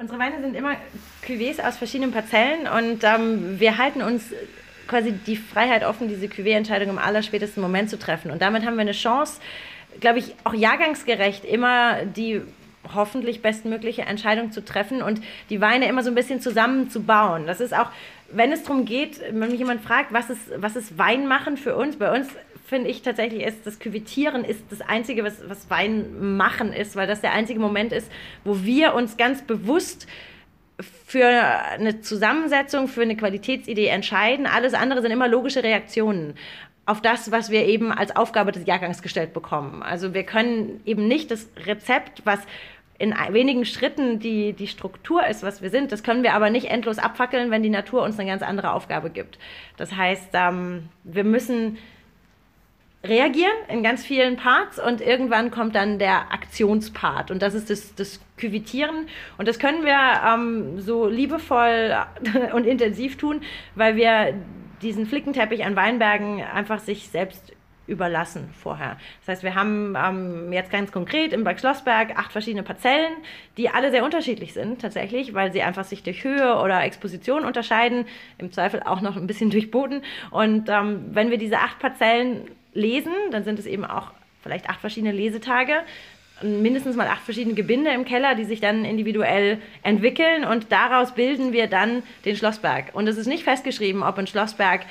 Unsere Weine sind immer Cuvées aus verschiedenen Parzellen und ähm, wir halten uns quasi die Freiheit offen, diese Cuvée-Entscheidung im allerspätesten Moment zu treffen. Und damit haben wir eine Chance, glaube ich, auch jahrgangsgerecht immer die hoffentlich bestmögliche Entscheidung zu treffen und die Weine immer so ein bisschen zusammenzubauen. Das ist auch, wenn es darum geht, wenn mich jemand fragt, was ist, was ist Weinmachen für uns, bei uns finde ich tatsächlich ist, das Küvitieren ist das Einzige, was, was Wein machen ist, weil das der einzige Moment ist, wo wir uns ganz bewusst für eine Zusammensetzung, für eine Qualitätsidee entscheiden. Alles andere sind immer logische Reaktionen auf das, was wir eben als Aufgabe des Jahrgangs gestellt bekommen. Also wir können eben nicht das Rezept, was in wenigen Schritten die, die Struktur ist, was wir sind, das können wir aber nicht endlos abfackeln, wenn die Natur uns eine ganz andere Aufgabe gibt. Das heißt, ähm, wir müssen reagieren in ganz vielen Parts und irgendwann kommt dann der Aktionspart. Und das ist das, das Küvitieren. Und das können wir ähm, so liebevoll und intensiv tun, weil wir diesen Flickenteppich an Weinbergen einfach sich selbst überlassen vorher. Das heißt, wir haben ähm, jetzt ganz konkret im Berg Schlossberg acht verschiedene Parzellen, die alle sehr unterschiedlich sind tatsächlich, weil sie einfach sich durch Höhe oder Exposition unterscheiden, im Zweifel auch noch ein bisschen durch Boden. Und ähm, wenn wir diese acht Parzellen lesen, dann sind es eben auch vielleicht acht verschiedene Lesetage, mindestens mal acht verschiedene Gebinde im Keller, die sich dann individuell entwickeln und daraus bilden wir dann den Schlossberg. Und es ist nicht festgeschrieben, ob ein Schlossberg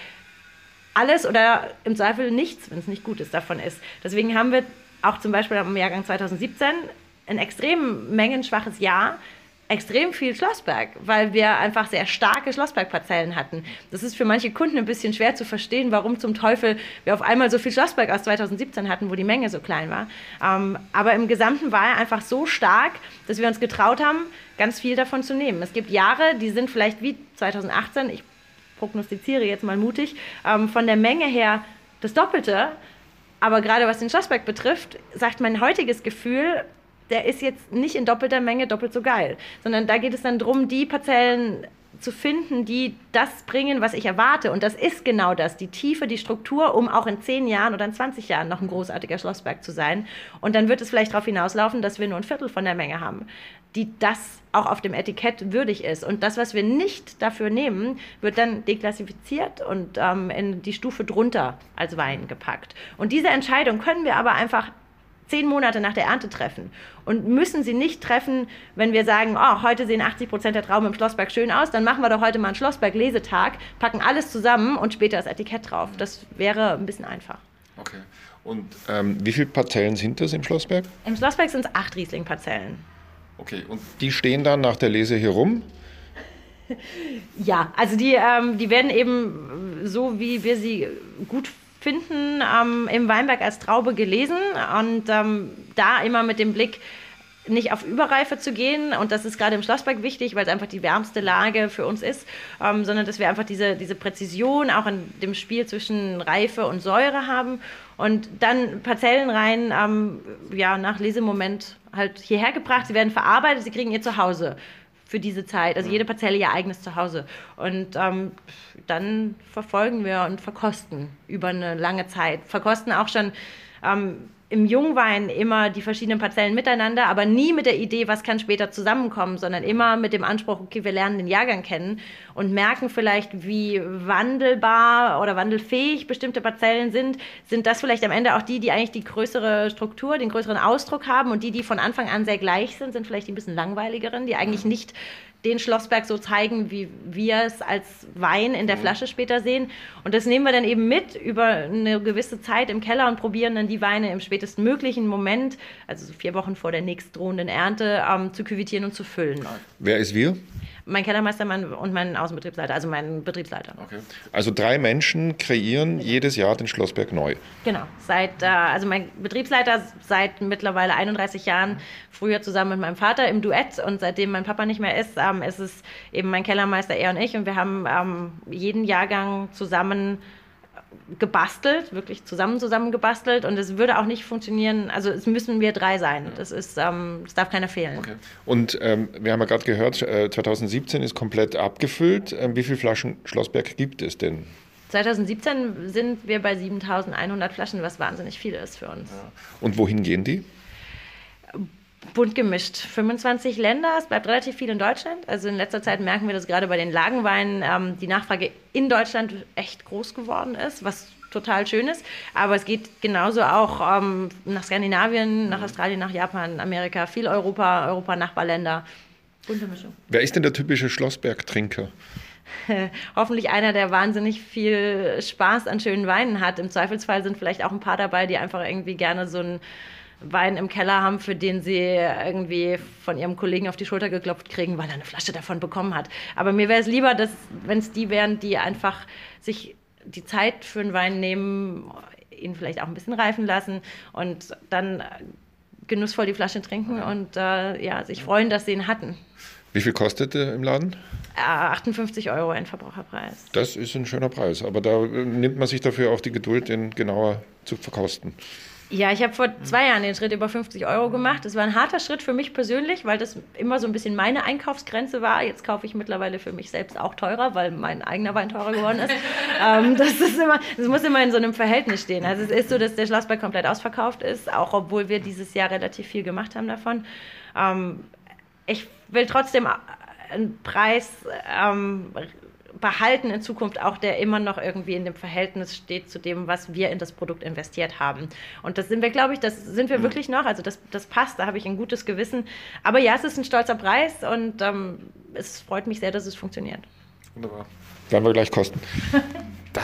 alles oder im Zweifel nichts, wenn es nicht gut ist, davon ist. Deswegen haben wir auch zum Beispiel im Jahrgang 2017 ein extrem mengenschwaches Jahr, extrem viel Schlossberg, weil wir einfach sehr starke Schlossbergparzellen hatten. Das ist für manche Kunden ein bisschen schwer zu verstehen, warum zum Teufel wir auf einmal so viel Schlossberg aus 2017 hatten, wo die Menge so klein war. Ähm, aber im Gesamten war er einfach so stark, dass wir uns getraut haben, ganz viel davon zu nehmen. Es gibt Jahre, die sind vielleicht wie 2018, ich prognostiziere jetzt mal mutig, ähm, von der Menge her das Doppelte. Aber gerade was den Schlossberg betrifft, sagt mein heutiges Gefühl, der ist jetzt nicht in doppelter Menge doppelt so geil, sondern da geht es dann darum, die Parzellen zu finden, die das bringen, was ich erwarte. Und das ist genau das, die Tiefe, die Struktur, um auch in zehn Jahren oder in 20 Jahren noch ein großartiger Schlossberg zu sein. Und dann wird es vielleicht darauf hinauslaufen, dass wir nur ein Viertel von der Menge haben, die das auch auf dem Etikett würdig ist. Und das, was wir nicht dafür nehmen, wird dann deklassifiziert und ähm, in die Stufe drunter als Wein gepackt. Und diese Entscheidung können wir aber einfach zehn Monate nach der Ernte treffen und müssen sie nicht treffen, wenn wir sagen, oh, heute sehen 80 Prozent der Trauben im Schlossberg schön aus, dann machen wir doch heute mal einen Schlossberg-Lesetag, packen alles zusammen und später das Etikett drauf. Das wäre ein bisschen einfach. Okay. Und ähm, wie viele Parzellen sind das im Schlossberg? Im Schlossberg sind es acht Riesling-Parzellen. Okay, und die stehen dann nach der Lese hier rum? ja, also die, ähm, die werden eben so, wie wir sie gut finden, ähm, im Weinberg als Traube gelesen und ähm, da immer mit dem Blick, nicht auf Überreife zu gehen. Und das ist gerade im Schlossberg wichtig, weil es einfach die wärmste Lage für uns ist, ähm, sondern dass wir einfach diese, diese Präzision auch in dem Spiel zwischen Reife und Säure haben und dann Parzellen rein, ähm, ja, nach Lesemoment halt hierher gebracht, sie werden verarbeitet, sie kriegen ihr Zuhause für diese Zeit. Also jede Parzelle ihr eigenes Zuhause. Und ähm, dann verfolgen wir und verkosten über eine lange Zeit. Verkosten auch schon ähm, im Jungwein immer die verschiedenen Parzellen miteinander, aber nie mit der Idee, was kann später zusammenkommen, sondern immer mit dem Anspruch, okay, wir lernen den Jahrgang kennen und merken vielleicht, wie wandelbar oder wandelfähig bestimmte Parzellen sind. Sind das vielleicht am Ende auch die, die eigentlich die größere Struktur, den größeren Ausdruck haben und die, die von Anfang an sehr gleich sind, sind vielleicht die ein bisschen langweiligeren, die eigentlich nicht den Schlossberg so zeigen, wie wir es als Wein in der. Flasche später sehen. Und das nehmen wir dann eben mit über eine gewisse Zeit im Keller und probieren dann die Weine im spätesten möglichen Moment, also so vier Wochen vor der nächstdrohenden Ernte, ähm, zu küvitieren und zu füllen. Wer ist wir? Mein Kellermeister und mein Außenbetriebsleiter, also mein Betriebsleiter. Okay. Also drei Menschen kreieren jedes Jahr den Schlossberg neu. Genau. Seit, äh, also mein Betriebsleiter seit mittlerweile 31 Jahren, früher zusammen mit meinem Vater im Duett und seitdem mein Papa nicht mehr ist, ähm, ist es eben mein Kellermeister, er und ich. Und wir haben ähm, jeden Jahrgang zusammen gebastelt, wirklich zusammen zusammen gebastelt und es würde auch nicht funktionieren, also es müssen wir drei sein. Das ist, ähm, es darf keiner fehlen. Okay. Und ähm, wir haben ja gerade gehört, äh, 2017 ist komplett abgefüllt. Ähm, wie viele Flaschen Schlossberg gibt es denn? 2017 sind wir bei 7100 Flaschen, was wahnsinnig viel ist für uns. Ja. Und wohin gehen die? Bunt gemischt. 25 Länder, es bleibt relativ viel in Deutschland. Also in letzter Zeit merken wir, dass gerade bei den Lagenweinen ähm, die Nachfrage in Deutschland echt groß geworden ist, was total schön ist. Aber es geht genauso auch ähm, nach Skandinavien, nach Australien, nach Japan, Amerika, viel Europa, Europa, Nachbarländer. Bunte Mischung. Wer ist denn der typische Schlossberg-Trinker? hoffentlich einer, der wahnsinnig viel Spaß an schönen Weinen hat. Im Zweifelsfall sind vielleicht auch ein paar dabei, die einfach irgendwie gerne so einen Wein im Keller haben, für den sie irgendwie von ihrem Kollegen auf die Schulter geklopft kriegen, weil er eine Flasche davon bekommen hat. Aber mir wäre es lieber, wenn es die wären, die einfach sich die Zeit für einen Wein nehmen, ihn vielleicht auch ein bisschen reifen lassen und dann genussvoll die Flasche trinken und äh, ja, sich freuen, dass sie ihn hatten. Wie viel kostet der im Laden? 58 Euro ein Verbraucherpreis. Das ist ein schöner Preis, aber da nimmt man sich dafür auch die Geduld, den genauer zu verkosten. Ja, ich habe vor zwei Jahren den Schritt über 50 Euro gemacht. Das war ein harter Schritt für mich persönlich, weil das immer so ein bisschen meine Einkaufsgrenze war. Jetzt kaufe ich mittlerweile für mich selbst auch teurer, weil mein eigener Wein teurer geworden ist. ähm, das, ist immer, das muss immer in so einem Verhältnis stehen. Also es ist so, dass der Schlossberg komplett ausverkauft ist, auch obwohl wir dieses Jahr relativ viel gemacht haben davon. Ähm, ich will trotzdem einen Preis ähm, behalten in Zukunft auch, der immer noch irgendwie in dem Verhältnis steht zu dem, was wir in das Produkt investiert haben. Und das sind wir, glaube ich, das sind wir mhm. wirklich noch. Also das, das passt, da habe ich ein gutes Gewissen. Aber ja, es ist ein stolzer Preis und ähm, es freut mich sehr, dass es funktioniert. Wunderbar. Werden wir gleich kosten.